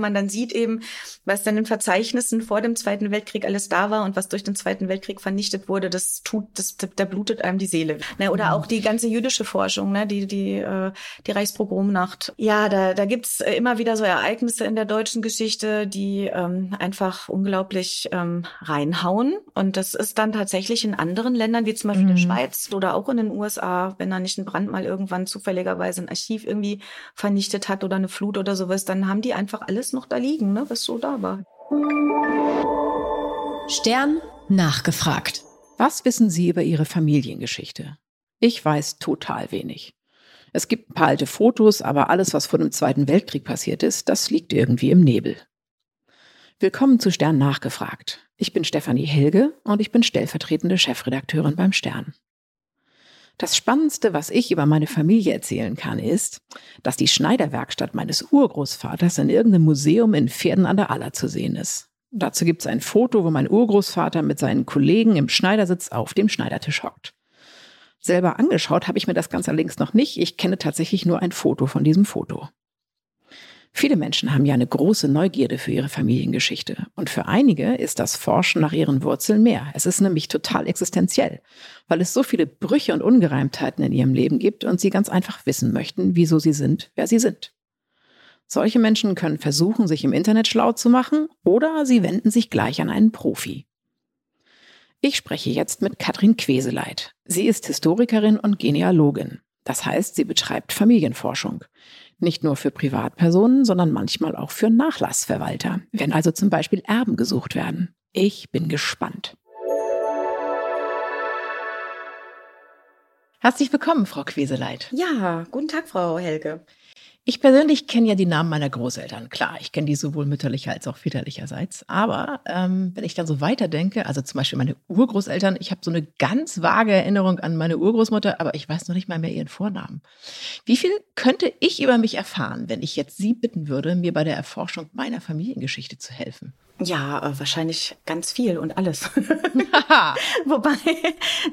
man dann sieht eben, was dann in Verzeichnissen vor dem Zweiten Weltkrieg alles da war und was durch den Zweiten Weltkrieg vernichtet wurde, das tut, das, da blutet einem die Seele. Ne? Oder auch die ganze jüdische Forschung, ne? die, die, äh, die Reichspogromnacht. Ja, da, da gibt's immer wieder so Ereignisse in der deutschen Geschichte, die ähm, einfach unglaublich ähm, reinhauen. Und das ist dann tatsächlich in anderen Ländern, wie zum Beispiel mhm. der Schweiz oder auch in den USA, wenn da nicht ein Brand mal irgendwann zufälligerweise ein Archiv irgendwie vernichtet hat oder eine Flut oder sowas, dann haben die einfach alles noch da liegen, ne, was so da war. Stern nachgefragt. Was wissen Sie über Ihre Familiengeschichte? Ich weiß total wenig. Es gibt ein paar alte Fotos, aber alles, was vor dem Zweiten Weltkrieg passiert ist, das liegt irgendwie im Nebel. Willkommen zu Stern nachgefragt. Ich bin Stefanie Helge und ich bin stellvertretende Chefredakteurin beim Stern. Das Spannendste, was ich über meine Familie erzählen kann, ist, dass die Schneiderwerkstatt meines Urgroßvaters in irgendeinem Museum in Pferden an der Aller zu sehen ist. Dazu gibt es ein Foto, wo mein Urgroßvater mit seinen Kollegen im Schneidersitz auf dem Schneidertisch hockt. Selber angeschaut habe ich mir das Ganze allerdings noch nicht. Ich kenne tatsächlich nur ein Foto von diesem Foto. Viele Menschen haben ja eine große Neugierde für ihre Familiengeschichte. Und für einige ist das Forschen nach ihren Wurzeln mehr. Es ist nämlich total existenziell, weil es so viele Brüche und Ungereimtheiten in ihrem Leben gibt und sie ganz einfach wissen möchten, wieso sie sind, wer sie sind. Solche Menschen können versuchen, sich im Internet schlau zu machen oder sie wenden sich gleich an einen Profi. Ich spreche jetzt mit Katrin Queseleit. Sie ist Historikerin und Genealogin. Das heißt, sie betreibt Familienforschung. Nicht nur für Privatpersonen, sondern manchmal auch für Nachlassverwalter, wenn also zum Beispiel Erben gesucht werden. Ich bin gespannt. Herzlich willkommen, Frau Queseleit. Ja, guten Tag, Frau Helge. Ich persönlich kenne ja die Namen meiner Großeltern. Klar, ich kenne die sowohl mütterlicher als auch väterlicherseits. Aber ähm, wenn ich dann so weiterdenke, also zum Beispiel meine Urgroßeltern, ich habe so eine ganz vage Erinnerung an meine Urgroßmutter, aber ich weiß noch nicht mal mehr ihren Vornamen. Wie viel könnte ich über mich erfahren, wenn ich jetzt Sie bitten würde, mir bei der Erforschung meiner Familiengeschichte zu helfen? Ja, äh, wahrscheinlich ganz viel und alles. Wobei,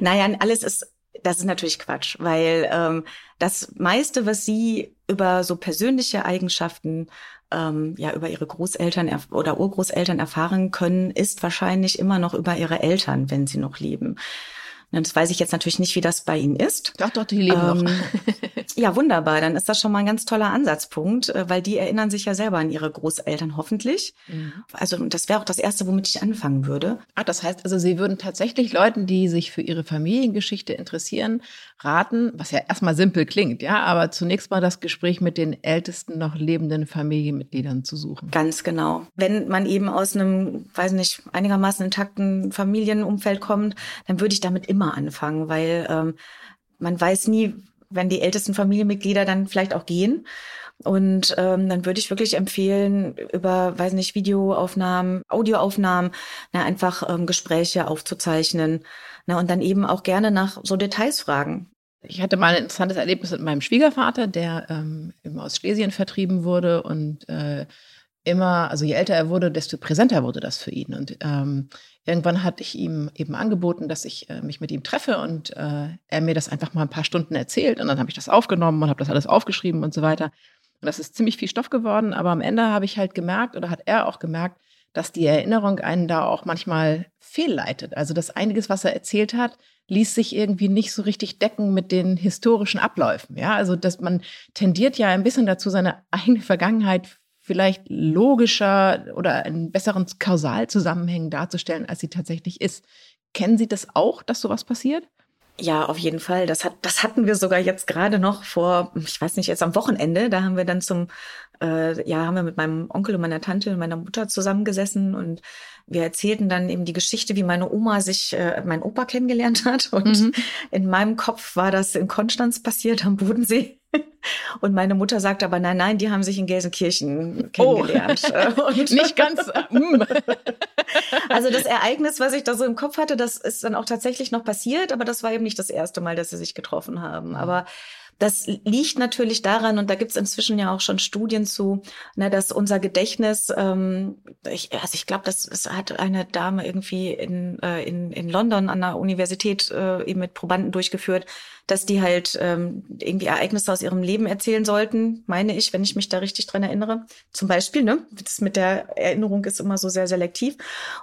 naja, alles ist das ist natürlich Quatsch, weil ähm, das meiste, was sie über so persönliche Eigenschaften, ähm, ja, über ihre Großeltern oder Urgroßeltern erfahren können, ist wahrscheinlich immer noch über ihre Eltern, wenn sie noch leben. Das weiß ich jetzt natürlich nicht, wie das bei Ihnen ist. Doch, doch, die leben ähm, noch. ja, wunderbar. Dann ist das schon mal ein ganz toller Ansatzpunkt, äh, weil die erinnern sich ja selber an ihre Großeltern hoffentlich. Mhm. Also das wäre auch das Erste, womit ich anfangen würde. Ah, das heißt also, Sie würden tatsächlich Leuten, die sich für ihre Familiengeschichte interessieren, raten, was ja erstmal simpel klingt, ja, aber zunächst mal das Gespräch mit den ältesten noch lebenden Familienmitgliedern zu suchen. Ganz genau. Wenn man eben aus einem, weiß nicht, einigermaßen intakten Familienumfeld kommt, dann würde ich damit immer immer anfangen, weil ähm, man weiß nie, wenn die ältesten Familienmitglieder dann vielleicht auch gehen. Und ähm, dann würde ich wirklich empfehlen, über, weiß nicht, Videoaufnahmen, Audioaufnahmen, na, einfach ähm, Gespräche aufzuzeichnen. Na, und dann eben auch gerne nach so Details fragen. Ich hatte mal ein interessantes Erlebnis mit meinem Schwiegervater, der ähm, eben aus Schlesien vertrieben wurde und äh, immer, also je älter er wurde, desto präsenter wurde das für ihn. Und ähm, irgendwann hatte ich ihm eben angeboten, dass ich äh, mich mit ihm treffe und äh, er mir das einfach mal ein paar Stunden erzählt. Und dann habe ich das aufgenommen und habe das alles aufgeschrieben und so weiter. Und das ist ziemlich viel Stoff geworden. Aber am Ende habe ich halt gemerkt oder hat er auch gemerkt, dass die Erinnerung einen da auch manchmal fehlleitet. Also dass einiges, was er erzählt hat, ließ sich irgendwie nicht so richtig decken mit den historischen Abläufen. Ja, also dass man tendiert ja ein bisschen dazu, seine eigene Vergangenheit vielleicht logischer oder einen besseren Kausalzusammenhängen darzustellen, als sie tatsächlich ist. Kennen Sie das auch, dass sowas passiert? Ja, auf jeden Fall. Das hat, das hatten wir sogar jetzt gerade noch vor, ich weiß nicht, jetzt am Wochenende. Da haben wir dann zum, äh, ja, haben wir mit meinem Onkel und meiner Tante und meiner Mutter zusammengesessen und wir erzählten dann eben die Geschichte, wie meine Oma sich, äh, mein Opa kennengelernt hat. Und mhm. in meinem Kopf war das in Konstanz passiert am Bodensee. Und meine Mutter sagt aber, nein, nein, die haben sich in Gelsenkirchen kennengelernt. Oh, und nicht ganz. Mm. also das Ereignis, was ich da so im Kopf hatte, das ist dann auch tatsächlich noch passiert, aber das war eben nicht das erste Mal, dass sie sich getroffen haben. Aber das liegt natürlich daran, und da gibt es inzwischen ja auch schon Studien zu, ne, dass unser Gedächtnis, ähm, ich, also ich glaube, das, das hat eine Dame irgendwie in, äh, in, in London an der Universität äh, eben mit Probanden durchgeführt, dass die halt ähm, irgendwie Ereignisse aus ihrem Leben erzählen sollten, meine ich, wenn ich mich da richtig dran erinnere. Zum Beispiel, ne? Das mit der Erinnerung ist immer so sehr selektiv.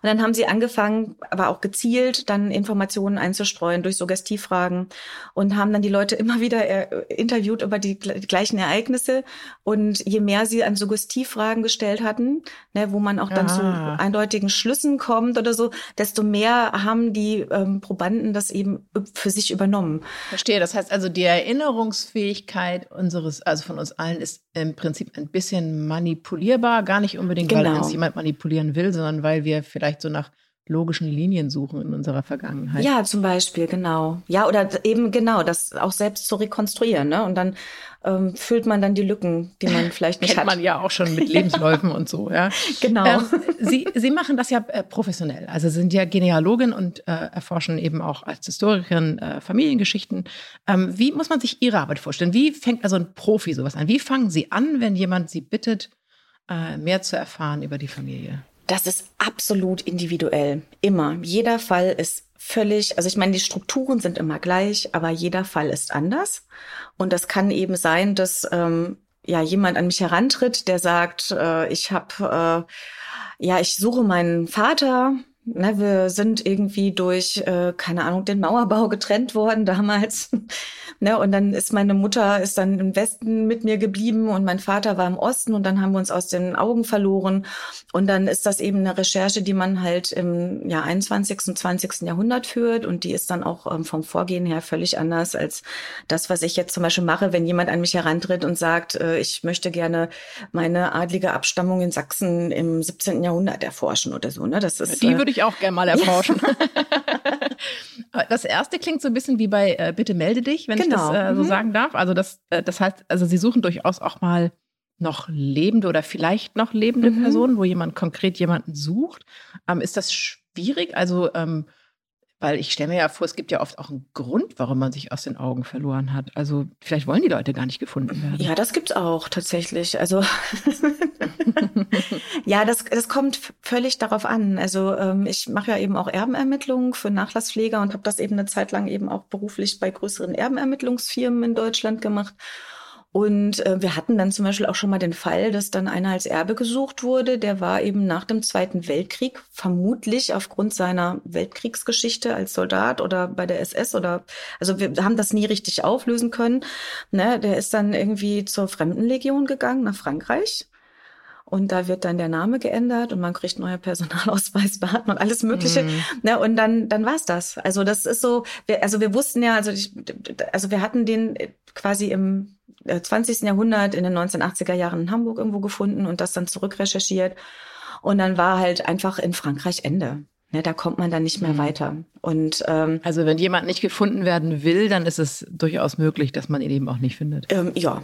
Und dann haben sie angefangen, aber auch gezielt, dann Informationen einzustreuen durch Suggestivfragen und haben dann die Leute immer wieder äh, interviewt über die, die, gleichen Ereignisse. Und je mehr sie an Suggestivfragen gestellt hatten, ne, wo man auch dann ah. zu eindeutigen Schlüssen kommt oder so, desto mehr haben die ähm, Probanden das eben für sich übernommen. Verstehe verstehe. Das heißt also, die Erinnerungsfähigkeit unseres, also von uns allen, ist im Prinzip ein bisschen manipulierbar. Gar nicht unbedingt, genau. weil uns jemand manipulieren will, sondern weil wir vielleicht so nach logischen Linien suchen in unserer Vergangenheit. Ja, zum Beispiel, genau. Ja, oder eben genau, das auch selbst zu rekonstruieren. Ne? Und dann ähm, füllt man dann die Lücken, die man vielleicht nicht Kennt hat. man ja auch schon mit Lebensläufen und so, ja. Genau. Ähm, Sie, Sie machen das ja äh, professionell. Also sind ja Genealogin und äh, erforschen eben auch als Historikerin äh, Familiengeschichten. Ähm, wie muss man sich Ihre Arbeit vorstellen? Wie fängt also ein Profi sowas an? Wie fangen Sie an, wenn jemand Sie bittet, äh, mehr zu erfahren über die Familie? Das ist absolut individuell. Immer. Jeder Fall ist völlig, also ich meine, die Strukturen sind immer gleich, aber jeder Fall ist anders. Und das kann eben sein, dass ähm, ja jemand an mich herantritt, der sagt, äh, ich habe äh, ja, ich suche meinen Vater, Ne, wir sind irgendwie durch, äh, keine Ahnung, den Mauerbau getrennt worden damals. ne, und dann ist meine Mutter ist dann im Westen mit mir geblieben und mein Vater war im Osten und dann haben wir uns aus den Augen verloren. Und dann ist das eben eine Recherche, die man halt im ja, 21. und 20. Jahrhundert führt und die ist dann auch ähm, vom Vorgehen her völlig anders als das, was ich jetzt zum Beispiel mache, wenn jemand an mich herantritt und sagt, äh, ich möchte gerne meine adlige Abstammung in Sachsen im 17. Jahrhundert erforschen oder so. Ne? Das ist, die würde ich auch gerne mal erforschen. das erste klingt so ein bisschen wie bei äh, Bitte melde dich, wenn genau. ich das äh, so mhm. sagen darf. Also das, äh, das heißt, also Sie suchen durchaus auch mal noch lebende oder vielleicht noch lebende mhm. Personen, wo jemand konkret jemanden sucht. Ähm, ist das schwierig? Also ähm, weil ich stelle mir ja vor, es gibt ja oft auch einen Grund, warum man sich aus den Augen verloren hat. Also vielleicht wollen die Leute gar nicht gefunden werden. Ja, das gibt's auch tatsächlich. Also ja, das, das kommt völlig darauf an. Also ähm, ich mache ja eben auch Erbenermittlungen für Nachlasspfleger und habe das eben eine Zeit lang eben auch beruflich bei größeren Erbenermittlungsfirmen in Deutschland gemacht. Und äh, wir hatten dann zum Beispiel auch schon mal den Fall, dass dann einer als Erbe gesucht wurde. Der war eben nach dem Zweiten Weltkrieg vermutlich aufgrund seiner Weltkriegsgeschichte als Soldat oder bei der SS oder also wir haben das nie richtig auflösen können. Ne, der ist dann irgendwie zur Fremdenlegion gegangen nach Frankreich. Und da wird dann der Name geändert und man kriegt neue Personalausweisdaten und alles Mögliche. Mm. Ne, und dann, dann war's das. Also das ist so, wir, also wir wussten ja, also ich, also wir hatten den quasi im 20. Äh, Jahrhundert in den 1980er Jahren in Hamburg irgendwo gefunden und das dann zurückrecherchiert. Und dann war halt einfach in Frankreich Ende. Ne, da kommt man dann nicht mehr mhm. weiter. Und ähm, also wenn jemand nicht gefunden werden will, dann ist es durchaus möglich, dass man ihn eben auch nicht findet. Ähm, ja,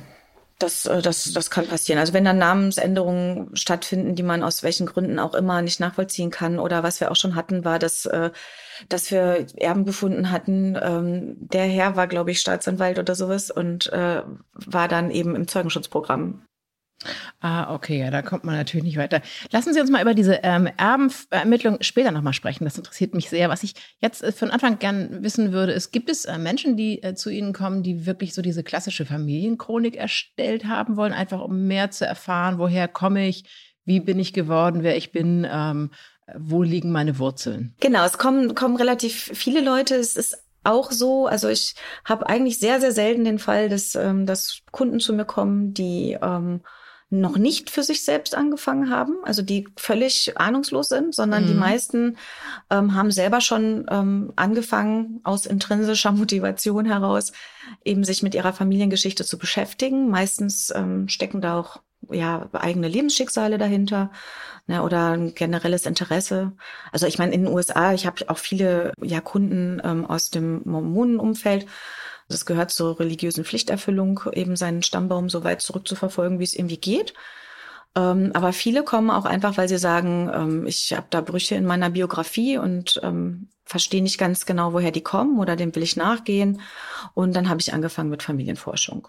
das, äh, das, das kann passieren. Also wenn dann Namensänderungen stattfinden, die man aus welchen Gründen auch immer nicht nachvollziehen kann oder was wir auch schon hatten, war, dass, äh, dass wir Erben gefunden hatten. Ähm, der Herr war, glaube ich, Staatsanwalt oder sowas und äh, war dann eben im Zeugenschutzprogramm Ah, okay, ja, da kommt man natürlich nicht weiter. Lassen Sie uns mal über diese ähm, Erbenermittlung später nochmal sprechen. Das interessiert mich sehr. Was ich jetzt äh, von Anfang gern wissen würde, ist, gibt es äh, Menschen, die äh, zu Ihnen kommen, die wirklich so diese klassische Familienchronik erstellt haben wollen, einfach um mehr zu erfahren, woher komme ich, wie bin ich geworden, wer ich bin, ähm, wo liegen meine Wurzeln? Genau, es kommen, kommen relativ viele Leute. Es ist auch so, also ich habe eigentlich sehr, sehr selten den Fall, dass, ähm, dass Kunden zu mir kommen, die ähm, noch nicht für sich selbst angefangen haben, also die völlig ahnungslos sind, sondern mhm. die meisten ähm, haben selber schon ähm, angefangen, aus intrinsischer Motivation heraus eben sich mit ihrer Familiengeschichte zu beschäftigen. Meistens ähm, stecken da auch ja eigene Lebensschicksale dahinter ne, oder ein generelles Interesse. Also ich meine in den USA, ich habe auch viele ja Kunden ähm, aus dem Mormonenumfeld das gehört zur religiösen Pflichterfüllung, eben seinen Stammbaum so weit zurückzuverfolgen, wie es irgendwie geht. Ähm, aber viele kommen auch einfach, weil sie sagen, ähm, ich habe da Brüche in meiner Biografie und ähm, verstehe nicht ganz genau, woher die kommen oder dem will ich nachgehen. Und dann habe ich angefangen mit Familienforschung.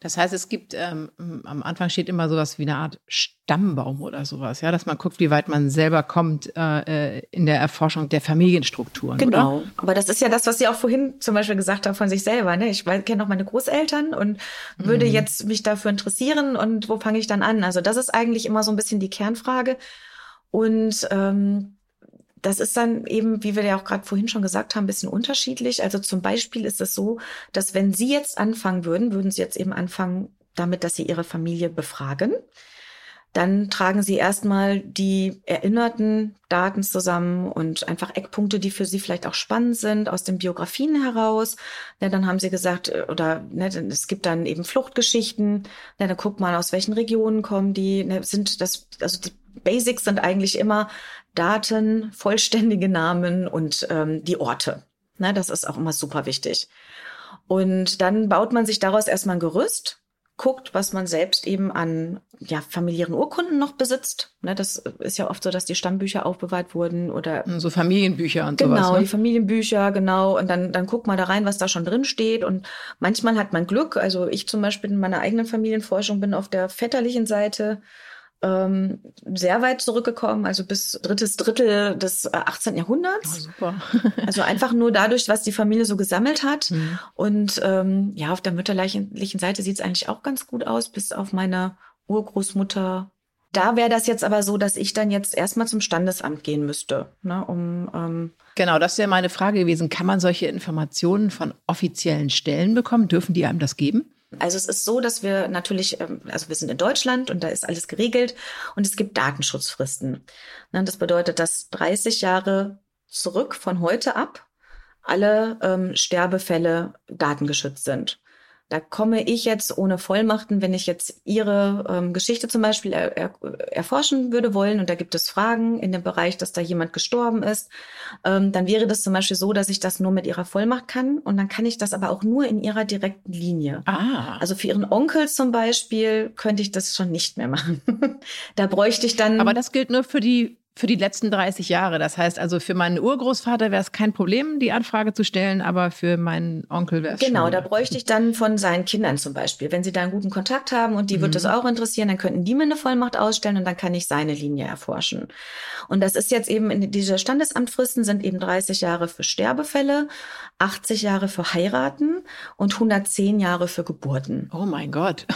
Das heißt, es gibt, ähm, am Anfang steht immer sowas wie eine Art Stammbaum oder sowas, ja, dass man guckt, wie weit man selber kommt äh, äh in der Erforschung der Familienstrukturen. Genau. Oder? Aber das ist ja das, was Sie auch vorhin zum Beispiel gesagt haben von sich selber. Ne? Ich kenne noch meine Großeltern und würde mhm. jetzt mich dafür interessieren und wo fange ich dann an? Also das ist eigentlich immer so ein bisschen die Kernfrage. Und ähm, das ist dann eben, wie wir ja auch gerade vorhin schon gesagt haben, ein bisschen unterschiedlich. Also zum Beispiel ist es so, dass wenn Sie jetzt anfangen würden, würden Sie jetzt eben anfangen damit, dass Sie Ihre Familie befragen. Dann tragen Sie erstmal die erinnerten Daten zusammen und einfach Eckpunkte, die für Sie vielleicht auch spannend sind, aus den Biografien heraus. Ja, dann haben Sie gesagt, äh, oder ne, es gibt dann eben Fluchtgeschichten. Ja, dann guckt mal, aus welchen Regionen kommen die. Ne, sind das, also die Basics sind eigentlich immer Daten, vollständige Namen und ähm, die Orte. Ne, das ist auch immer super wichtig. Und dann baut man sich daraus erstmal ein Gerüst, guckt, was man selbst eben an ja, familiären Urkunden noch besitzt. Ne, das ist ja oft so, dass die Stammbücher aufbewahrt wurden oder so Familienbücher und genau, sowas. Genau, ne? die Familienbücher, genau. Und dann, dann guckt man da rein, was da schon drin steht. Und manchmal hat man Glück. Also ich zum Beispiel in meiner eigenen Familienforschung bin auf der väterlichen Seite ähm, sehr weit zurückgekommen, also bis drittes Drittel des 18. Äh, Jahrhunderts. Oh, super. also einfach nur dadurch, was die Familie so gesammelt hat. Mhm. Und ähm, ja, auf der mütterlichen Seite sieht es eigentlich auch ganz gut aus, bis auf meine Urgroßmutter. Da wäre das jetzt aber so, dass ich dann jetzt erstmal zum Standesamt gehen müsste, ne, um ähm, Genau, das wäre meine Frage gewesen. Kann man solche Informationen von offiziellen Stellen bekommen? Dürfen die einem das geben? Also es ist so, dass wir natürlich, ähm, also wir sind in Deutschland und da ist alles geregelt und es gibt Datenschutzfristen. Ne, das bedeutet, dass 30 Jahre zurück von heute ab alle ähm, Sterbefälle datengeschützt sind. Da komme ich jetzt ohne Vollmachten, wenn ich jetzt Ihre ähm, Geschichte zum Beispiel er, er, erforschen würde wollen und da gibt es Fragen in dem Bereich, dass da jemand gestorben ist, ähm, dann wäre das zum Beispiel so, dass ich das nur mit Ihrer Vollmacht kann und dann kann ich das aber auch nur in Ihrer direkten Linie. Ah. Also für Ihren Onkel zum Beispiel könnte ich das schon nicht mehr machen. da bräuchte ich dann. Aber das gilt nur für die für die letzten 30 Jahre. Das heißt also, für meinen Urgroßvater wäre es kein Problem, die Anfrage zu stellen, aber für meinen Onkel wäre es Genau, schon da bräuchte ich dann von seinen Kindern zum Beispiel. Wenn sie da einen guten Kontakt haben und die mhm. wird das auch interessieren, dann könnten die mir eine Vollmacht ausstellen und dann kann ich seine Linie erforschen. Und das ist jetzt eben, in diese Standesamtfristen sind eben 30 Jahre für Sterbefälle, 80 Jahre für Heiraten und 110 Jahre für Geburten. Oh mein Gott.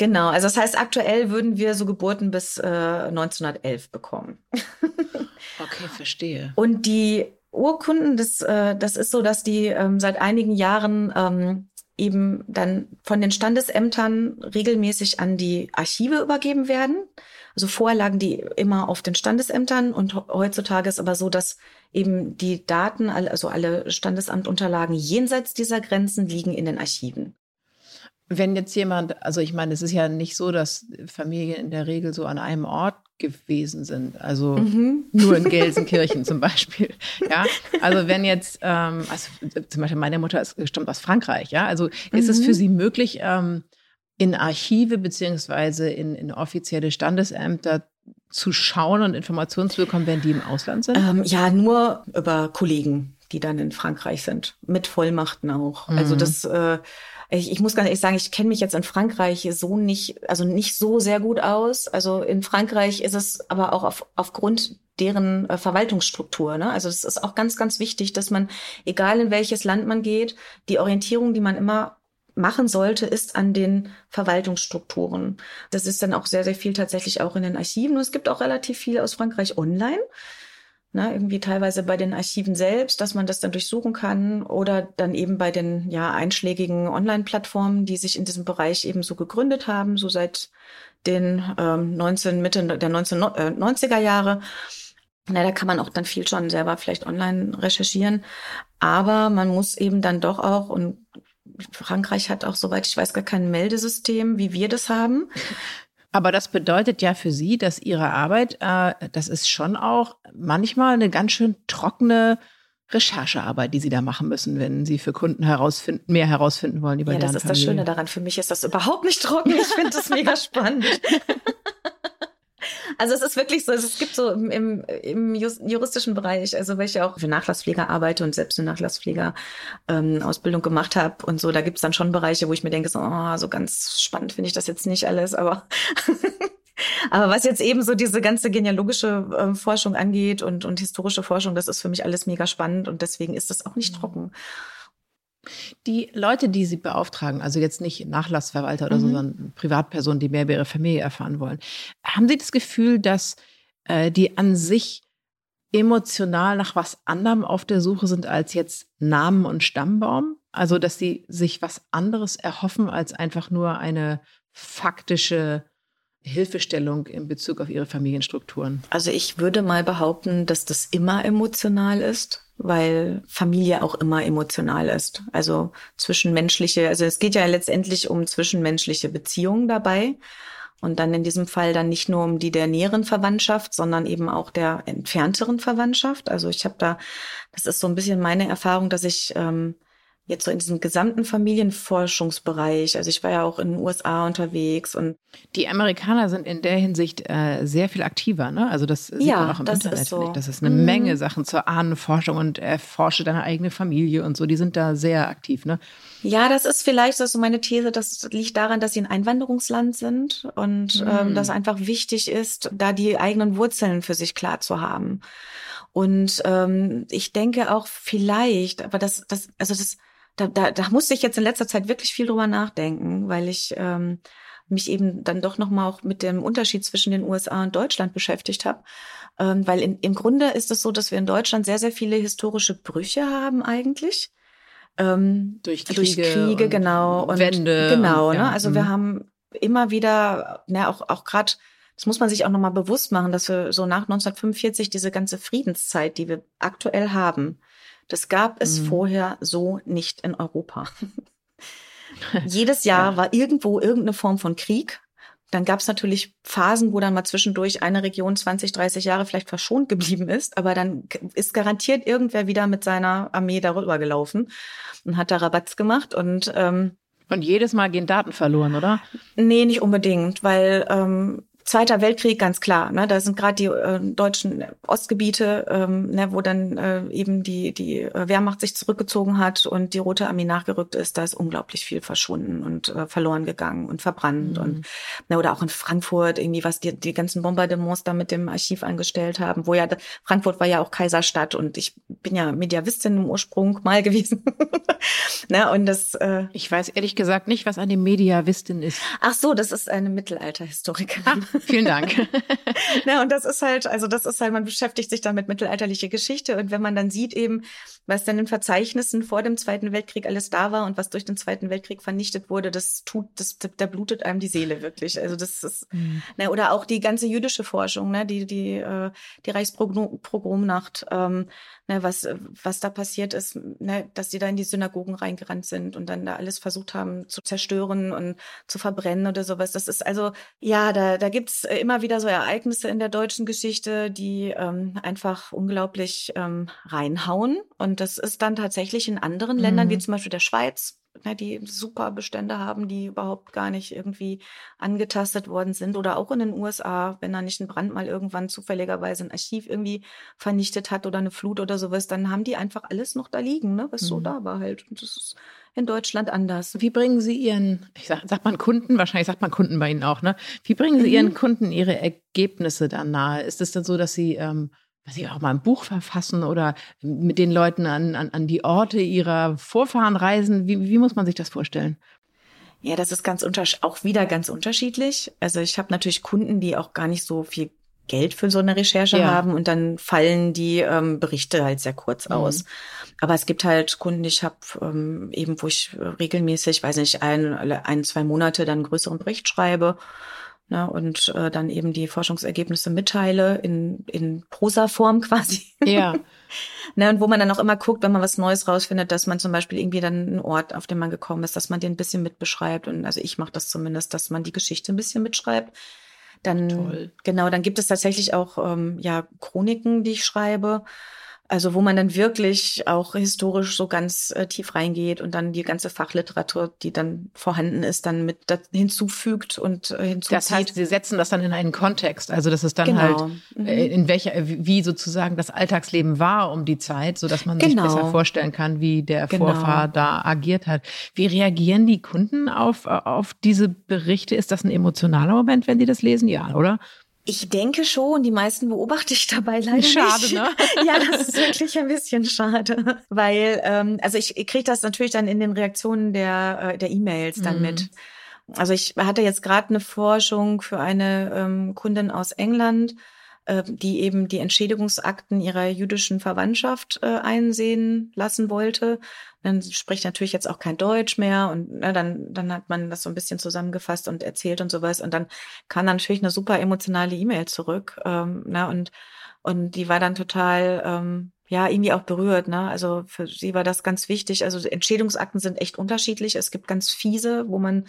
Genau, also das heißt, aktuell würden wir so Geburten bis äh, 1911 bekommen. okay, verstehe. Und die Urkunden, das, äh, das ist so, dass die ähm, seit einigen Jahren ähm, eben dann von den Standesämtern regelmäßig an die Archive übergeben werden. Also vorher lagen die immer auf den Standesämtern und heutzutage ist aber so, dass eben die Daten, also alle Standesamtunterlagen jenseits dieser Grenzen liegen in den Archiven. Wenn jetzt jemand, also ich meine, es ist ja nicht so, dass Familien in der Regel so an einem Ort gewesen sind. Also mhm. nur in Gelsenkirchen zum Beispiel. Ja, also wenn jetzt, ähm, also zum Beispiel meine Mutter ist, stammt aus Frankreich. Ja, also ist mhm. es für sie möglich, ähm, in Archive beziehungsweise in, in offizielle Standesämter zu schauen und Informationen zu bekommen, wenn die im Ausland sind? Ähm, ja, nur über Kollegen, die dann in Frankreich sind, mit Vollmachten auch. Also mhm. Also das äh, ich, ich muss ganz ehrlich sagen, ich kenne mich jetzt in Frankreich so nicht, also nicht so sehr gut aus. Also in Frankreich ist es aber auch auf, aufgrund deren äh, Verwaltungsstruktur. Ne? Also es ist auch ganz, ganz wichtig, dass man, egal in welches Land man geht, die Orientierung, die man immer machen sollte, ist an den Verwaltungsstrukturen. Das ist dann auch sehr, sehr viel tatsächlich auch in den Archiven. Und es gibt auch relativ viel aus Frankreich online ne, irgendwie teilweise bei den Archiven selbst, dass man das dann durchsuchen kann oder dann eben bei den ja einschlägigen Online-Plattformen, die sich in diesem Bereich eben so gegründet haben, so seit den ähm, 19 Mitte der 1990er äh, Jahre. Na, da kann man auch dann viel schon selber vielleicht online recherchieren, aber man muss eben dann doch auch und Frankreich hat auch, soweit ich weiß, gar kein Meldesystem, wie wir das haben. Aber das bedeutet ja für Sie, dass Ihre Arbeit, äh, das ist schon auch manchmal eine ganz schön trockene Recherchearbeit, die Sie da machen müssen, wenn Sie für Kunden herausfinden, mehr herausfinden wollen über Ja, das ist Familie. das Schöne daran. Für mich ist das überhaupt nicht trocken. Ich finde das mega spannend. Also es ist wirklich so, es gibt so im, im, juristischen Bereich, also weil ich ja auch für Nachlasspfleger arbeite und selbst eine Nachlasspfleger ähm, Ausbildung gemacht habe und so, da gibt es dann schon Bereiche, wo ich mir denke, so, oh, so ganz spannend finde ich das jetzt nicht alles, aber aber was jetzt eben so diese ganze genealogische äh, Forschung angeht und, und historische Forschung, das ist für mich alles mega spannend und deswegen ist das auch nicht Mhm. Die Leute, die Sie beauftragen, also jetzt nicht Nachlassverwalter oder so, Mhm. sondern Privatpersonen, die mehr über ihre Familie erfahren wollen, haben Sie das Gefühl, dass äh, die an sich emotional nach was anderem auf der Suche sind als jetzt Namen und Stammbaum? Also, dass sie sich was anderes erhoffen als einfach nur eine faktische Hilfestellung in Bezug auf ihre Familienstrukturen? Also ich würde mal behaupten, dass das immer emotional ist, weil Familie auch immer emotional ist. Also zwischenmenschliche, also es geht ja letztendlich um zwischenmenschliche Beziehungen dabei. Und dann in diesem Fall dann nicht nur um die der näheren Verwandtschaft, sondern eben auch der entfernteren Verwandtschaft. Also ich habe da, das ist so ein bisschen meine Erfahrung, dass ich ähm, jetzt so in diesem gesamten Familienforschungsbereich, also ich war ja auch in den USA unterwegs und Die Amerikaner sind in der Hinsicht äh, sehr viel aktiver, ne? Also das sieht Ja, man auch im das Internet. ist so. Das ist eine Mhm. Menge Sachen zur Ahnenforschung und erforsche deine eigene Familie und so. Die sind da sehr aktiv, ne? Ja, das ist vielleicht das so meine These. Das liegt daran, dass sie ein Einwanderungsland sind und Mhm. ähm, dass einfach wichtig ist, da die eigenen Wurzeln für sich klar zu haben. Und ähm, ich denke auch vielleicht, aber das, das, also das, da, da, da musste ich jetzt in letzter Zeit wirklich viel drüber nachdenken, weil ich ähm, mich eben dann doch noch mal auch mit dem Unterschied zwischen den USA und Deutschland beschäftigt habe. Ähm, weil in, im Grunde ist es so, dass wir in Deutschland sehr, sehr viele historische Brüche haben eigentlich. Ähm, Durch durch Kriege Kriege, und genau. Und Wände Genau, und- ne? ja, Also mhm. wir haben immer wieder, ne, auch, auch gerade, das muss man sich auch nochmal bewusst machen, dass wir so nach 1945 diese ganze Friedenszeit, die wir aktuell haben, das gab es Mhm. vorher so nicht in Europa. Jedes Jahr war irgendwo irgendeine Form von Krieg. Dann gab es natürlich Phasen, wo dann mal zwischendurch eine Region 20, 30 Jahre vielleicht verschont geblieben ist, aber dann ist garantiert irgendwer wieder mit seiner Armee darüber gelaufen und hat da Rabatz gemacht und ähm, Und jedes Mal gehen Daten verloren, oder? Nee, nicht unbedingt, weil ähm, Zweiter Weltkrieg, ganz klar, ne, da sind gerade die äh, deutschen Ostgebiete, ähm, ne, wo dann äh, eben die, die äh, Wehrmacht sich zurückgezogen hat und die Rote Armee nachgerückt ist, da ist unglaublich viel verschwunden und äh, verloren gegangen und verbrannt. Mhm. Und ne, oder auch in Frankfurt, irgendwie, was die, die ganzen Bombardements da mit dem Archiv angestellt haben, wo ja Frankfurt war ja auch Kaiserstadt und ich bin ja Mediavistin im Ursprung mal gewesen. ne, und das äh, Ich weiß ehrlich gesagt nicht, was eine Mediavistin ist. Ach so, das ist eine Mittelalterhistorikerin. Vielen Dank. Ne, und das ist halt, also das ist halt, man beschäftigt sich dann mit mittelalterlicher Geschichte und wenn man dann sieht eben, was dann in Verzeichnissen vor dem Zweiten Weltkrieg alles da war und was durch den Zweiten Weltkrieg vernichtet wurde, das tut, das, da blutet einem die Seele wirklich. Also das ist, ne, oder auch die ganze jüdische Forschung, ne, die, die, äh, die Reichspogromnacht, ähm, ne, was, was da passiert ist, ne, dass die da in die Synagogen reingerannt sind und dann da alles versucht haben zu zerstören und zu verbrennen oder sowas. Das ist also, ja, da, da gibt's immer wieder so Ereignisse in der deutschen Geschichte, die ähm, einfach unglaublich ähm, reinhauen. Und das ist dann tatsächlich in anderen Ländern, Mhm. wie zum Beispiel der Schweiz, ne, die super Bestände haben, die überhaupt gar nicht irgendwie angetastet worden sind. Oder auch in den USA, wenn da nicht ein Brand mal irgendwann zufälligerweise ein Archiv irgendwie vernichtet hat oder eine Flut oder sowas, dann haben die einfach alles noch da liegen, ne, was so Mhm. da war halt. Und das ist in Deutschland anders. Wie bringen Sie Ihren, ich sag, sagt man Kunden, wahrscheinlich sagt man Kunden bei Ihnen auch, ne? Wie bringen Sie Mhm. Ihren Kunden Ihre Ergebnisse dann nahe? Ist es dann so, dass Sie, ähm, dass Sie auch mal ein Buch verfassen oder mit den Leuten an, an, an die Orte ihrer Vorfahren reisen? Wie, wie muss man sich das vorstellen? Ja, das ist ganz untersch auch wieder ganz unterschiedlich. Also ich habe natürlich Kunden, die auch gar nicht so viel Geld für so eine Recherche Ja. haben und dann fallen die ähm, Berichte halt sehr kurz Mhm. aus. Aber es gibt halt Kunden, ich habe ähm, eben, wo ich regelmäßig, weiß nicht, ein, ein, zwei Monate dann einen größeren Bericht schreibe ne, und äh, dann eben die Forschungsergebnisse mitteile in, in Prosaform quasi. Ja. Ne, und wo man dann auch immer guckt, wenn man was Neues rausfindet, dass man zum Beispiel irgendwie dann einen Ort, auf den man gekommen ist, dass man den ein bisschen mitbeschreibt. Und also ich mache das zumindest, dass man die Geschichte ein bisschen mitschreibt. Dann Toll. genau, dann gibt es tatsächlich auch ähm, ja Chroniken, die ich schreibe. Also wo man dann wirklich auch historisch so ganz äh, tief reingeht und dann die ganze Fachliteratur, die dann vorhanden ist, dann mit hinzufügt und äh, hinzuzieht. Das heißt, Sie setzen das dann in einen Kontext, also das ist dann genau. halt mhm. äh, in welcher wie sozusagen das Alltagsleben war um die Zeit, so dass man genau. sich besser vorstellen kann, wie der genau. Vorfahr da agiert hat. Wie reagieren die Kunden auf auf diese Berichte? Ist das ein emotionaler Moment, wenn die das lesen? Ja, oder? Ich denke schon, die meisten beobachte ich dabei leider schade, nicht. ne? ja, das ist wirklich ein bisschen schade, weil ähm, also ich, ich kriege das natürlich dann in den Reaktionen der äh, der E-Mails dann mhm. mit. Also ich hatte jetzt gerade eine Forschung für eine ähm, Kundin aus England, äh, die eben die Entschädigungsakten ihrer jüdischen Verwandtschaft äh, einsehen lassen wollte. Dann spricht natürlich jetzt auch kein Deutsch mehr und ne, dann, dann hat man das so ein bisschen zusammengefasst und erzählt und sowas. Und dann kam dann natürlich eine super emotionale E-Mail zurück. Ähm, ne, und, und die war dann total, ähm, ja, irgendwie auch berührt. Ne? Also für sie war das ganz wichtig. Also Entschädigungsakten sind echt unterschiedlich. Es gibt ganz fiese, wo man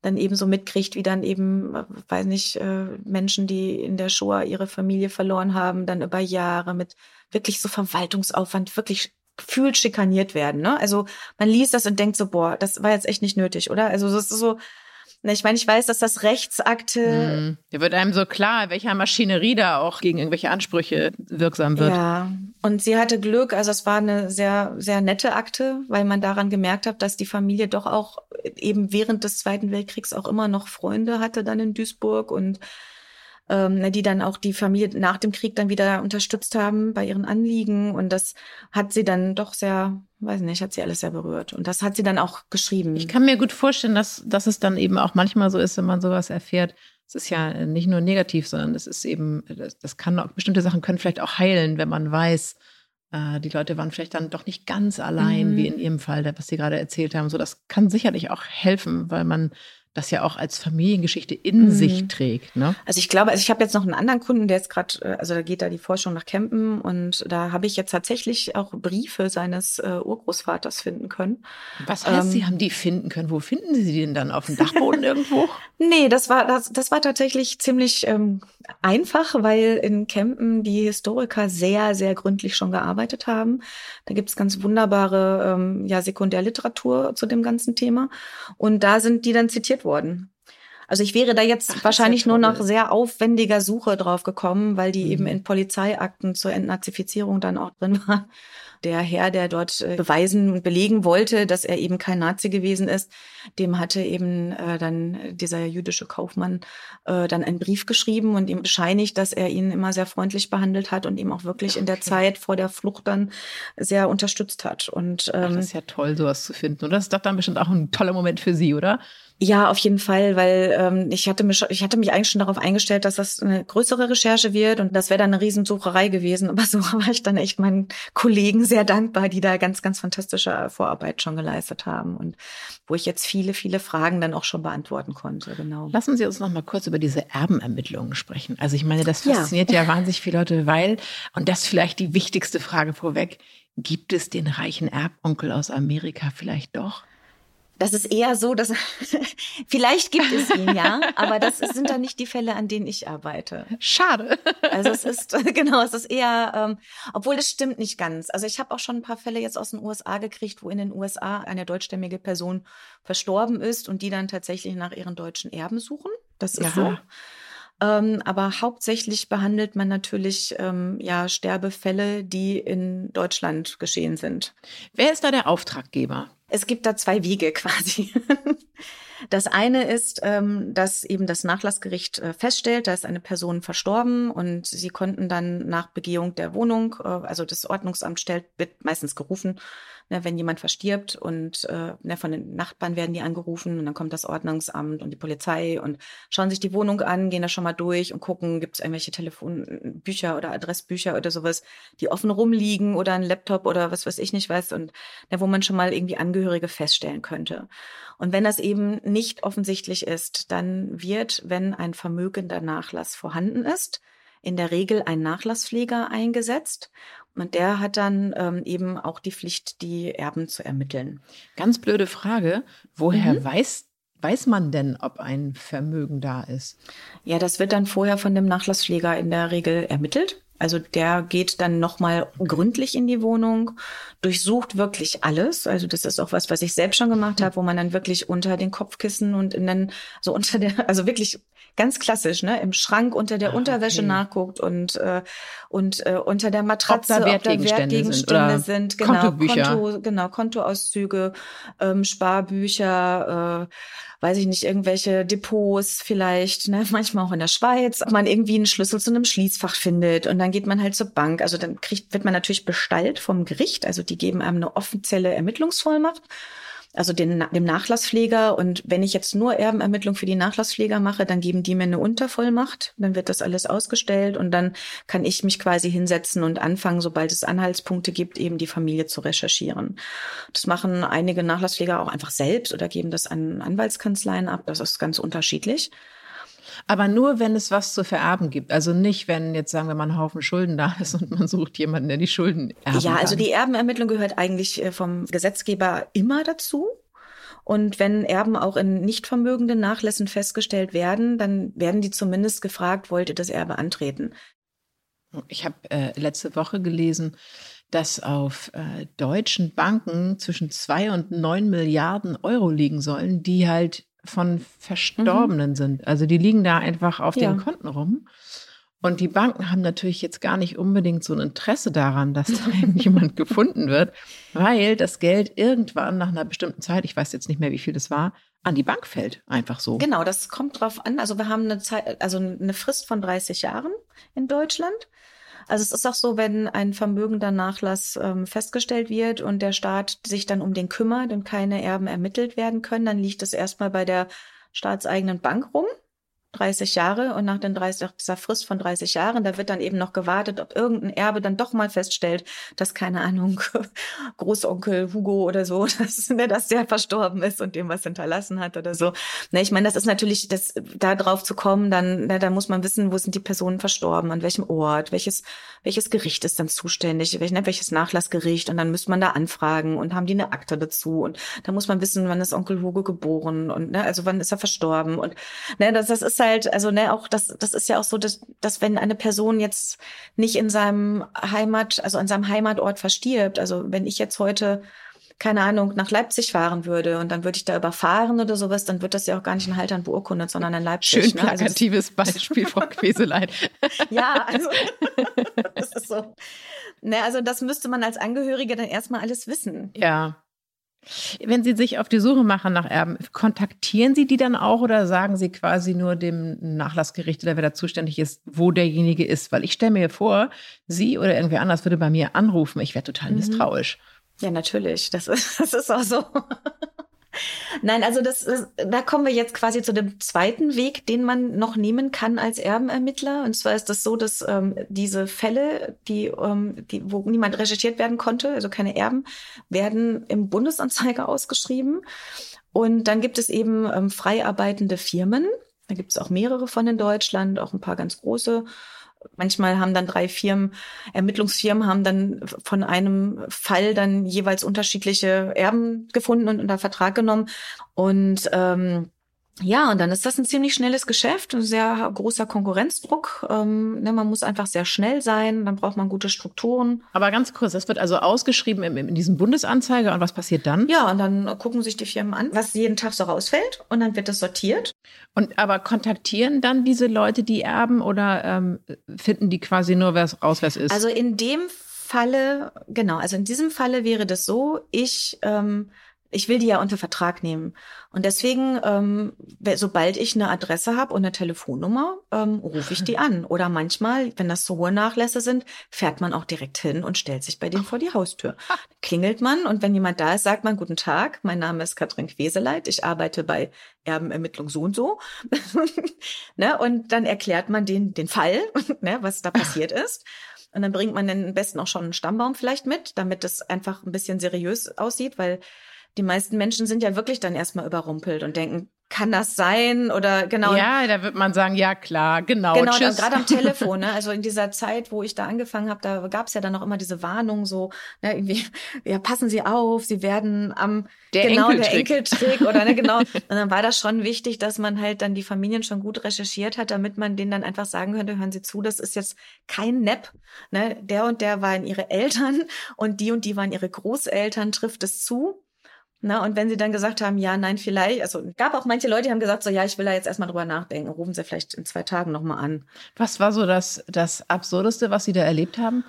dann eben so mitkriegt, wie dann eben, weiß nicht, äh, Menschen, die in der Shoah ihre Familie verloren haben, dann über Jahre mit wirklich so Verwaltungsaufwand wirklich gefühlt schikaniert werden. Ne? Also man liest das und denkt so, boah, das war jetzt echt nicht nötig, oder? Also das ist so, ich meine, ich weiß, dass das Rechtsakte. Mhm. Da wird einem so klar, welcher Maschinerie da auch gegen irgendwelche Ansprüche wirksam wird. Ja, und sie hatte Glück, also es war eine sehr, sehr nette Akte, weil man daran gemerkt hat, dass die Familie doch auch eben während des Zweiten Weltkriegs auch immer noch Freunde hatte dann in Duisburg und ähm, ne, die dann auch die Familie nach dem Krieg dann wieder unterstützt haben bei ihren Anliegen. Und das hat sie dann doch sehr, weiß nicht, hat sie alles sehr berührt. Und das hat sie dann auch geschrieben. Ich kann mir gut vorstellen, dass, dass es dann eben auch manchmal so ist, wenn man sowas erfährt. Es ist ja nicht nur negativ, sondern es ist eben, das, das kann auch, bestimmte Sachen können vielleicht auch heilen, wenn man weiß, äh, die Leute waren vielleicht dann doch nicht ganz allein, mhm. wie in ihrem Fall, was Sie gerade erzählt haben. So, das kann sicherlich auch helfen, weil man das ja auch als Familiengeschichte in mhm. sich trägt. Ne? Also ich glaube, also ich habe jetzt noch einen anderen Kunden, der jetzt gerade, äh, also da geht da die Forschung nach Campen und da habe ich jetzt tatsächlich auch Briefe seines äh, Urgroßvaters finden können. Was heißt, ähm, Sie haben die finden können? Wo finden Sie die denn dann? Auf dem Dachboden irgendwo? Nee, das war das, das war tatsächlich ziemlich ähm, einfach, weil in Campen die Historiker sehr, sehr gründlich schon gearbeitet haben. Da gibt's ganz wunderbare ähm, ja, Sekundärliteratur zu dem ganzen Thema. Und da sind die dann zitiert worden. Also ich wäre da jetzt Ach, wahrscheinlich ja nur nach sehr aufwendiger Suche drauf gekommen, weil die mhm. eben in Polizeiakten zur Entnazifizierung dann auch drin waren der Herr, der dort äh, beweisen und belegen wollte, dass er eben kein Nazi gewesen ist, dem hatte eben äh, dann dieser jüdische Kaufmann äh, dann einen Brief geschrieben und ihm bescheinigt, dass er ihn immer sehr freundlich behandelt hat und ihm auch wirklich okay. in der Zeit vor der Flucht dann sehr unterstützt hat. Und ähm, Ach, das ist ja toll, sowas zu finden. Und das ist doch dann bestimmt auch ein toller Moment für Sie, oder? Ja, auf jeden Fall, weil ähm, ich hatte mich, ich hatte mich eigentlich schon darauf eingestellt, dass das eine größere Recherche wird und das wäre dann eine Riesensucherei gewesen. Aber so war ich dann echt meinen Kollegen sehr dankbar, die da ganz, ganz fantastische Vorarbeit schon geleistet haben und wo ich jetzt viele, viele Fragen dann auch schon beantworten konnte. Genau. Lassen Sie uns noch mal kurz über diese Erbenermittlungen sprechen. Also ich meine, das fasziniert ja, ja wahnsinnig viele Leute, weil und das vielleicht die wichtigste Frage vorweg: Gibt es den reichen Erbonkel aus Amerika vielleicht doch? Das ist eher so, dass vielleicht gibt es ihn ja, aber das sind dann nicht die Fälle, an denen ich arbeite. Schade. Also es ist genau, es ist eher, ähm, obwohl das stimmt nicht ganz. Also ich habe auch schon ein paar Fälle jetzt aus den USA gekriegt, wo in den USA eine deutschstämmige Person verstorben ist und die dann tatsächlich nach ihren deutschen Erben suchen. Das ist Aha. so. Ähm, aber hauptsächlich behandelt man natürlich ähm, ja Sterbefälle, die in Deutschland geschehen sind. Wer ist da der Auftraggeber? Es gibt da zwei Wege quasi. Das eine ist, ähm, dass eben das Nachlassgericht äh, feststellt, da ist eine Person verstorben und sie konnten dann nach Begehung der Wohnung, äh, also das Ordnungsamt stellt, wird meistens gerufen, ne, wenn jemand verstirbt und äh, ne, von den Nachbarn werden die angerufen und dann kommt das Ordnungsamt und die Polizei und schauen sich die Wohnung an, gehen da schon mal durch und gucken, gibt es irgendwelche Telefonbücher oder Adressbücher oder sowas, die offen rumliegen oder ein Laptop oder was weiß ich nicht was und ne, wo man schon mal irgendwie Angehörige feststellen könnte. Und wenn das eben nicht offensichtlich ist, dann wird, wenn ein vermögender Nachlass vorhanden ist, in der Regel ein Nachlasspfleger eingesetzt und der hat dann ähm, eben auch die Pflicht, die Erben zu ermitteln. Ganz blöde Frage. Woher mhm. weiß Weiß man denn, ob ein Vermögen da ist? Ja, das wird dann vorher von dem Nachlasspfleger in der Regel ermittelt. Also der geht dann nochmal gründlich in die Wohnung, durchsucht wirklich alles. Also das ist auch was, was ich selbst schon gemacht habe, wo man dann wirklich unter den Kopfkissen und in den, so unter der, also wirklich ganz klassisch, ne, im Schrank unter der Ah, Unterwäsche okay. nachguckt und und, äh, und äh, unter der Matratze, Ob da Wertgegenstände sind Wertgegenstände oder sind, genau, Kontobücher. Konto, genau, Kontoauszüge, ähm, Sparbücher, äh, weiß ich nicht, irgendwelche Depots vielleicht, ne, manchmal auch in der Schweiz, ob man irgendwie einen Schlüssel zu einem Schließfach findet und dann geht man halt zur Bank. Also dann kriegt, wird man natürlich bestallt vom Gericht, also die geben einem eine offizielle Ermittlungsvollmacht also den, dem Nachlasspfleger. Und wenn ich jetzt nur Erbenermittlung für die Nachlasspfleger mache, dann geben die mir eine Untervollmacht. Dann wird das alles ausgestellt und dann kann ich mich quasi hinsetzen und anfangen, sobald es Anhaltspunkte gibt, eben die Familie zu recherchieren. Das machen einige Nachlasspfleger auch einfach selbst oder geben das an Anwaltskanzleien ab. Das ist ganz unterschiedlich. Aber nur, wenn es was zu vererben gibt. Also nicht, wenn jetzt sagen wir mal ein Haufen Schulden da ist und man sucht jemanden, der die Schulden erben Ja, also die Erbenermittlung gehört eigentlich äh, vom Gesetzgeber immer dazu. Und wenn Erben auch in nicht vermögenden Nachlässen festgestellt werden, dann werden die zumindest gefragt, wollt ihr das Erbe antreten? Ich habe äh, letzte Woche gelesen, dass auf äh, deutschen Banken zwischen zwei und neun Milliarden Euro liegen sollen, die halt von Verstorbenen sind. Also die liegen da einfach auf Ja. den Konten rum. Und die Banken haben natürlich jetzt gar nicht unbedingt so ein Interesse daran, dass da jemand gefunden wird, weil das Geld irgendwann nach einer bestimmten Zeit, ich weiß jetzt nicht mehr, wie viel das war, an die Bank fällt. Einfach so. Genau, das kommt drauf an. Also wir haben eine Zeit, also eine Frist von 30 Jahren in Deutschland. Also es ist auch so, wenn ein vermögender Nachlass ähm, festgestellt wird und der Staat sich dann um den kümmert und keine Erben ermittelt werden können, dann liegt es erstmal bei der staatseigenen Bank rum. 30 Jahre und nach den 30, nach dieser Frist von 30 Jahren, da wird dann eben noch gewartet, ob irgendein Erbe dann doch mal feststellt, dass keine Ahnung, Großonkel Hugo oder so, dass, ne, dass der verstorben ist und dem was hinterlassen hat oder so. Ne, ich meine, das ist natürlich, das, da drauf zu kommen, dann, ne, da muss man wissen, wo sind die Personen verstorben, an welchem Ort, welches, welches Gericht ist dann zuständig, welch, ne, welches Nachlassgericht und dann müsste man da anfragen und haben die eine Akte dazu und da muss man wissen, wann ist Onkel Hugo geboren und ne, also wann ist er verstorben und ne, das, das ist halt, also ne, auch das, das ist ja auch so, dass, dass wenn eine Person jetzt nicht in seinem Heimat, also an seinem Heimatort verstirbt, also wenn ich jetzt heute keine Ahnung, nach Leipzig fahren würde und dann würde ich da überfahren oder sowas, dann wird das ja auch gar nicht in Haltern beurkundet, sondern in Leipzig. Schön ne? Also plakatives Beispiel, Frau Queselein. ja, also das ist so. Ne, also das müsste man als Angehörige dann erstmal alles wissen. Ja. Wenn Sie sich auf die Suche machen nach Erben, kontaktieren Sie die dann auch oder sagen Sie quasi nur dem Nachlassgericht oder wer da zuständig ist, wo derjenige ist? Weil ich stelle mir vor, Sie oder irgendwer anders würde bei mir anrufen. Ich wäre total Mhm. misstrauisch. Ja, natürlich. Das ist, das ist auch so. Nein, also das ist, da kommen wir jetzt quasi zu dem zweiten Weg, den man noch nehmen kann als Erbenermittler. Und zwar ist das so, dass ähm, diese Fälle, die, ähm, die, wo niemand recherchiert werden konnte, also keine Erben, werden im Bundesanzeiger ausgeschrieben. Und dann gibt es eben ähm, frei arbeitende Firmen. Da gibt es auch mehrere von in Deutschland, auch ein paar ganz große. Manchmal haben dann drei Firmen, Ermittlungsfirmen haben dann von einem Fall dann jeweils unterschiedliche Erben gefunden und unter Vertrag genommen. Und ähm, ja, und dann ist das ein ziemlich schnelles Geschäft, ein sehr großer Konkurrenzdruck. Ähm, ne, man muss einfach sehr schnell sein, dann braucht man gute Strukturen. Aber ganz kurz, das wird also ausgeschrieben in, in diesem Bundesanzeiger und was passiert dann? Ja, und dann gucken sich die Firmen an, was jeden Tag so rausfällt und dann wird das sortiert. Und aber kontaktieren dann diese Leute die Erben oder ähm, finden die quasi nur wer raus, wer es ist? Also in dem Falle, genau, also in diesem Falle wäre das so, ich, ähm, ich will die ja unter Vertrag nehmen. Und deswegen, ähm, sobald ich eine Adresse habe und eine Telefonnummer, ähm, rufe ich die an. Oder manchmal, wenn das so hohe Nachlässe sind, fährt man auch direkt hin und stellt sich bei denen vor die Haustür. Klingelt man und wenn jemand da ist, sagt man, guten Tag, mein Name ist Katrin Queseleit, ich arbeite bei Erbenermittlung so und so. ne? Und dann erklärt man den, den Fall, ne, was da passiert ist. Und dann bringt man dann am besten auch schon einen Stammbaum vielleicht mit, damit es einfach ein bisschen seriös aussieht, weil die meisten Menschen sind ja wirklich dann erstmal überrumpelt und denken, kann das sein oder genau. Ja, da wird man sagen, ja klar, genau. Genau, tschüss. gerade am Telefon, ne? also in dieser Zeit, wo ich da angefangen habe, da gab es ja dann noch immer diese Warnung so, ne, irgendwie, ja, passen Sie auf, Sie werden am der genau Enkeltrick. der Enkeltrick oder ne, genau. Und dann war das schon wichtig, dass man halt dann die Familien schon gut recherchiert hat, damit man denen dann einfach sagen könnte, hören Sie zu, das ist jetzt kein Nepp, ne? Der und der waren ihre Eltern und die und die waren ihre Großeltern, trifft es zu. Na, und wenn sie dann gesagt haben, ja, nein, vielleicht, also gab auch manche Leute, die haben gesagt, so, ja, ich will da jetzt erstmal drüber nachdenken, rufen Sie vielleicht in zwei Tagen nochmal an. Was war so das, das Absurdeste, was Sie da erlebt haben?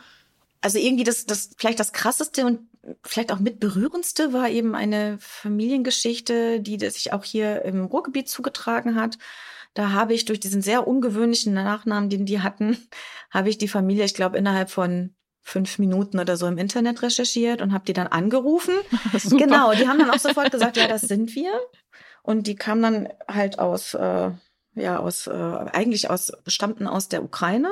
Also irgendwie das, das, vielleicht das krasseste und vielleicht auch mit berührendste war eben eine Familiengeschichte, die sich auch hier im Ruhrgebiet zugetragen hat. Da habe ich durch diesen sehr ungewöhnlichen Nachnamen, den die hatten, habe ich die Familie, ich glaube, innerhalb von fünf Minuten oder so im Internet recherchiert und habe die dann angerufen. Super. Genau, die haben dann auch sofort gesagt, ja, das sind wir. Und die kamen dann halt aus, äh, ja, aus, äh, eigentlich aus, stammten aus der Ukraine.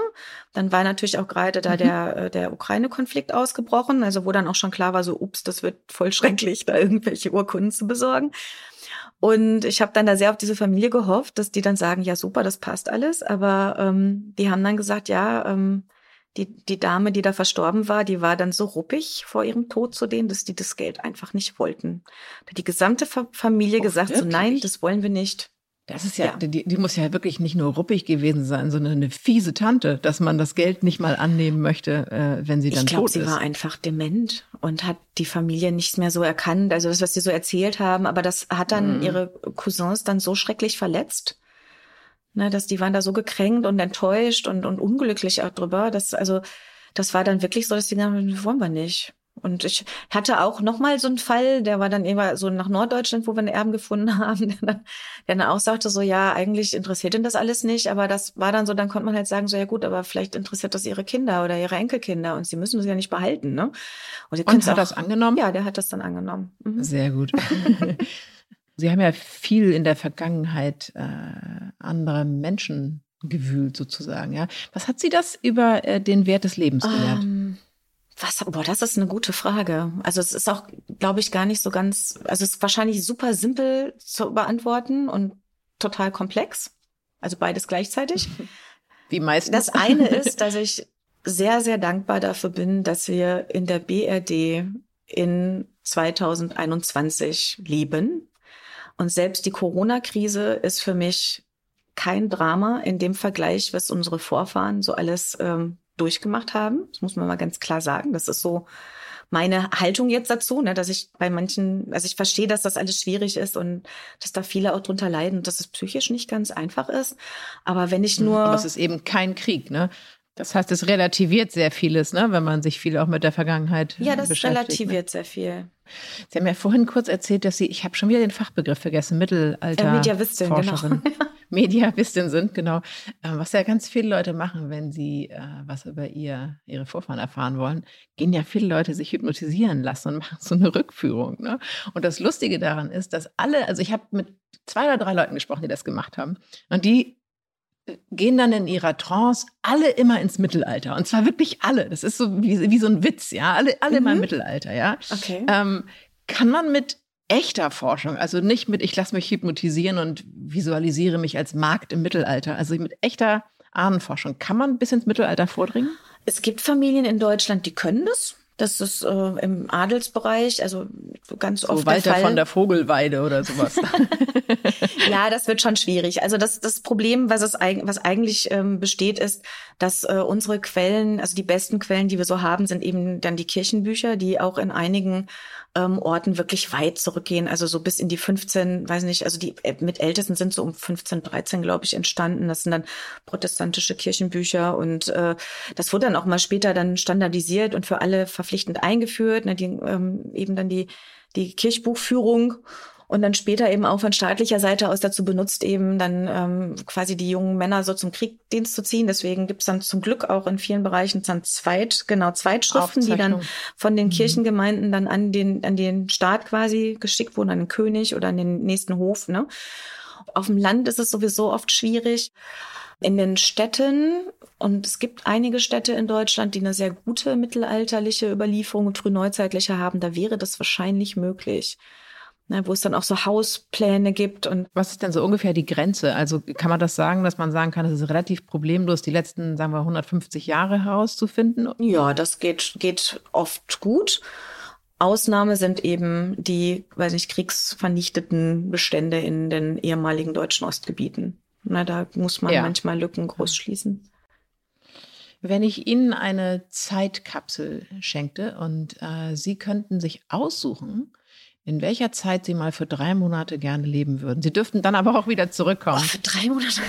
Dann war natürlich auch gerade da Mhm. der, äh, der Ukraine-Konflikt ausgebrochen, also wo dann auch schon klar war, so, ups, das wird voll schrecklich, da irgendwelche Urkunden zu besorgen. Und ich habe dann da sehr auf diese Familie gehofft, dass die dann sagen, ja super, das passt alles. Aber ähm, die haben dann gesagt, ja, ähm, die, die Dame, die da verstorben war, die war dann so ruppig vor ihrem Tod zu denen, dass die das Geld einfach nicht wollten. Da hat die gesamte Fa Familie Oh, gesagt, so wirklich? nein, das wollen wir nicht. Das ist ja, Ja. Die, die muss ja wirklich nicht nur ruppig gewesen sein, sondern eine fiese Tante, dass man das Geld nicht mal annehmen möchte, äh, wenn sie dann Ich glaube, tot sie ist. war einfach dement und hat die Familie nichts mehr so erkannt. Also das, was sie so erzählt haben, aber das hat dann Mhm. ihre Cousins dann so schrecklich verletzt, ne, dass die waren da so gekränkt und enttäuscht und, und unglücklich auch drüber. Dass, also das war dann wirklich so, dass die das wollen wir nicht. Und ich hatte auch noch mal so einen Fall, der war dann immer so nach Norddeutschland, wo wir einen Erben gefunden haben, der dann, der dann auch sagte so, ja, eigentlich interessiert ihn das alles nicht, aber das war dann so, dann konnte man halt sagen so, ja gut, aber vielleicht interessiert das ihre Kinder oder ihre Enkelkinder und sie müssen das ja nicht behalten, ne? Und, Und hat auch, das angenommen? Ja, der hat das dann angenommen. Mhm. Sehr gut. Sie haben ja viel in der Vergangenheit äh, anderer Menschen gewühlt, sozusagen. Ja, was hat Sie das über äh, den Wert des Lebens gelehrt? Ähm, was, boah, das ist eine gute Frage. Also es ist auch, glaube ich, gar nicht so ganz, also es ist wahrscheinlich super simpel zu beantworten und total komplex. Also beides gleichzeitig. Wie meistens. Das eine ist, dass ich sehr, sehr dankbar dafür bin, dass wir in der BRD in 2021 leben. Und selbst die Corona-Krise ist für mich kein Drama in dem Vergleich, was unsere Vorfahren so alles ähm, durchgemacht haben. Das muss man mal ganz klar sagen. Das ist so meine Haltung jetzt dazu, ne, dass ich bei manchen, also ich verstehe, dass das alles schwierig ist und dass da viele auch drunter leiden und dass es psychisch nicht ganz einfach ist. Aber wenn ich nur Aber es ist eben kein Krieg, ne? Das heißt, es relativiert sehr vieles, ne, wenn man sich viel auch mit der Vergangenheit ja, das beschäftigt. Ne? relativiert sehr viel. Sie haben ja vorhin kurz erzählt, dass Sie, ich habe schon wieder den Fachbegriff vergessen, Mittelalter. Äh, Mediavistin, genau. Forscherin. Mediavistin sind, genau. Äh, Was ja ganz viele Leute machen, wenn sie äh, was über ihr, ihre Vorfahren erfahren wollen, gehen ja viele Leute sich hypnotisieren lassen und machen so eine Rückführung. Ne? Und das Lustige daran ist, dass alle, also ich habe mit zwei oder drei Leuten gesprochen, die das gemacht haben, und die gehen dann in ihrer Trance alle immer ins Mittelalter. Und zwar wirklich alle. Das ist so wie, wie so ein Witz, ja. Alle, alle immer im Mhm. Mittelalter, ja. Okay. Ähm, kann man mit echter Forschung, also nicht mit ich lasse mich hypnotisieren und visualisiere mich als Markt im Mittelalter, also mit echter Ahnenforschung, kann man bis ins Mittelalter vordringen? Es gibt Familien in Deutschland, die können das. Das ist äh, im Adelsbereich, also ganz So oft Walter der Fall. von der Vogelweide oder sowas. ja, das wird schon schwierig. Also das, das Problem, was es was eigentlich ähm, besteht, ist, dass äh, unsere Quellen, also die besten Quellen, die wir so haben, sind eben dann die Kirchenbücher, die auch in einigen ähm, Orten wirklich weit zurückgehen. Also so bis in die 15, weiß nicht, also die mit ältesten sind so um 15, 13, glaube ich, entstanden. Das sind dann protestantische Kirchenbücher und äh, das wurde dann auch mal später dann standardisiert und für alle verpflichtend eingeführt. Ne, die, ähm, eben dann die die Kirchbuchführung und dann später eben auch von staatlicher Seite aus dazu benutzt, eben dann ähm, quasi die jungen Männer so zum Kriegdienst zu ziehen. Deswegen gibt's dann zum Glück auch in vielen Bereichen dann Zweit, genau, Zweitschriften, die dann von den Mhm. Kirchengemeinden dann an den, an den Staat quasi geschickt wurden, an den König oder an den nächsten Hof. Ne? Auf dem Land ist es sowieso oft schwierig. In den Städten, und es gibt einige Städte in Deutschland, die eine sehr gute mittelalterliche Überlieferung und frühneuzeitliche haben, da wäre das wahrscheinlich möglich. Ne, wo es dann auch so Hauspläne gibt. Und Was ist denn so ungefähr die Grenze? Also kann man das sagen, dass man sagen kann, es ist relativ problemlos, die letzten, sagen wir, 150 Jahre herauszufinden? ja, das geht, geht oft gut. Ausnahme sind eben die, weiß nicht, kriegsvernichteten Bestände in den ehemaligen deutschen Ostgebieten. Na, da muss man Ja. manchmal Lücken groß schließen. Wenn ich Ihnen eine Zeitkapsel schenkte und äh, Sie könnten sich aussuchen, in welcher Zeit Sie mal für drei Monate gerne leben würden. Sie dürften dann aber auch wieder Oh, zurückkommen. für drei Monate.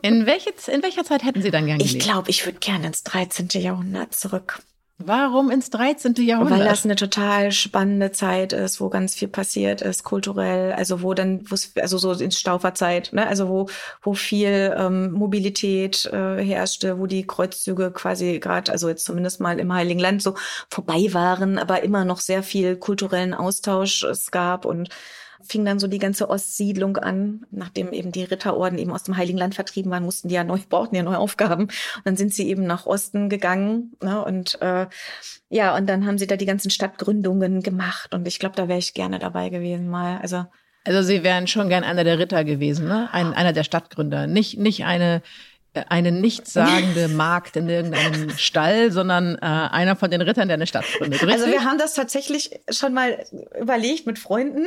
In, welche, in welcher Zeit hätten Sie dann gerne Ich gelebt? glaube, ich würde gerne ins 13. Jahrhundert zurück. Warum ins 13. Jahrhundert? Weil das eine total spannende Zeit ist, wo ganz viel passiert ist, kulturell, also wo dann, also so in Stauferzeit, ne, also wo, wo viel ähm, Mobilität äh, herrschte, wo die Kreuzzüge quasi gerade, also jetzt zumindest mal im Heiligen Land so vorbei waren, aber immer noch sehr viel kulturellen Austausch es gab und fing dann so die ganze Ostsiedlung an. Nachdem eben die Ritterorden eben aus dem Heiligen Land vertrieben waren, mussten die ja neu, brauchten ja neue Aufgaben. Und dann sind sie eben nach Osten gegangen. Ne? Und äh, ja, und dann haben sie da die ganzen Stadtgründungen gemacht. Und ich glaube, da wäre ich gerne dabei gewesen mal. Also Also Sie wären schon gern einer der Ritter gewesen, ne? Ein, einer der Stadtgründer. Nicht, nicht eine, eine nichtssagende Magd in irgendeinem Stall, sondern äh, einer von den Rittern, der eine Stadt gründet. Also wir haben das tatsächlich schon mal überlegt mit Freunden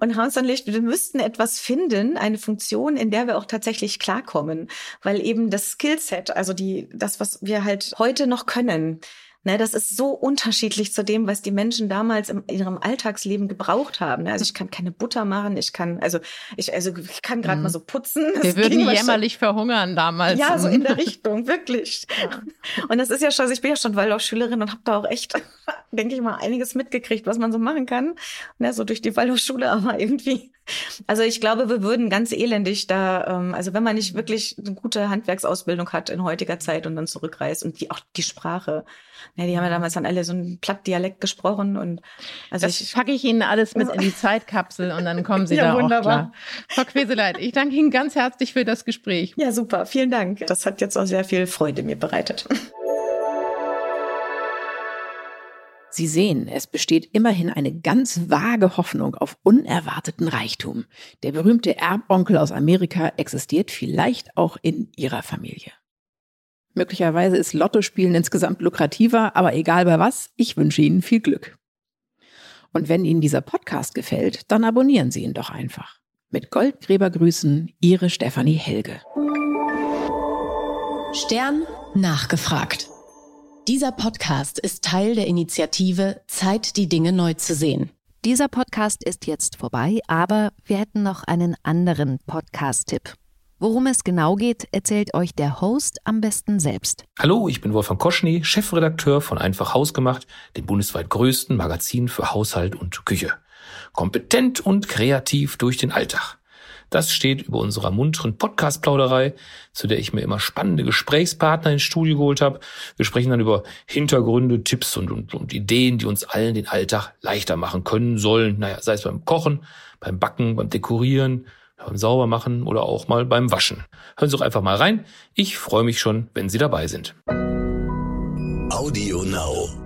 und haben uns dann überlegt, wir müssten etwas finden, eine Funktion, in der wir auch tatsächlich klarkommen, weil eben das Skillset, also die das, was wir halt heute noch können, Ne, das ist so unterschiedlich zu dem, was die Menschen damals in ihrem Alltagsleben gebraucht haben. Ne? Also ich kann keine Butter machen, ich kann, also ich, also ich kann gerade Mhm. mal so putzen. Das wir würden jämmerlich verhungern damals. ja, so in der Richtung, wirklich. Und das ist ja schon, also ich bin ja schon Waldorfschülerin und habe da auch echt, denke ich mal, einiges mitgekriegt, was man so machen kann. Ne, so durch die Waldorfschule, aber irgendwie. Also ich glaube, wir würden ganz elendig da, ähm, also wenn man nicht wirklich eine gute Handwerksausbildung hat in heutiger Zeit und dann zurückreist und die auch die Sprache. Ne, die haben ja damals dann alle so einen Plattdialekt gesprochen und also Das ich. packe ich Ihnen alles mit in die Zeitkapsel und dann kommen Sie Ja, da auch wunderbar. klar. Frau Queseleit, ich danke Ihnen ganz herzlich für das Gespräch. Ja, super, vielen Dank. Das hat jetzt auch sehr viel Freude mir bereitet. Sie sehen, es besteht immerhin eine ganz vage Hoffnung auf unerwarteten Reichtum. Der berühmte Erbonkel aus Amerika existiert vielleicht auch in Ihrer Familie. Möglicherweise ist Lottospielen insgesamt lukrativer, aber egal bei was, ich wünsche Ihnen viel Glück. Und wenn Ihnen dieser Podcast gefällt, dann abonnieren Sie ihn doch einfach. Mit Goldgräbergrüßen, Ihre Stefanie Helge. Stern nachgefragt. Dieser Podcast ist Teil der Initiative Zeit, die Dinge neu zu sehen. Dieser Podcast ist jetzt vorbei, aber wir hätten noch einen anderen Podcast-Tipp. Worum es genau geht, erzählt euch der Host am besten selbst. Hallo, ich bin Wolfgang Koschny, Chefredakteur von Einfach Hausgemacht, dem bundesweit größten Magazin für Haushalt und Küche. Kompetent und kreativ durch den Alltag. Das steht über unserer munteren Podcast-Plauderei, zu der ich mir immer spannende Gesprächspartner ins Studio geholt habe. Wir sprechen dann über Hintergründe, Tipps und, und, und Ideen, die uns allen den Alltag leichter machen können sollen. Naja, sei es beim Kochen, beim Backen, beim Dekorieren, beim Saubermachen oder auch mal beim Waschen. Hören Sie doch einfach mal rein. Ich freue mich schon, wenn Sie dabei sind. Audio Now.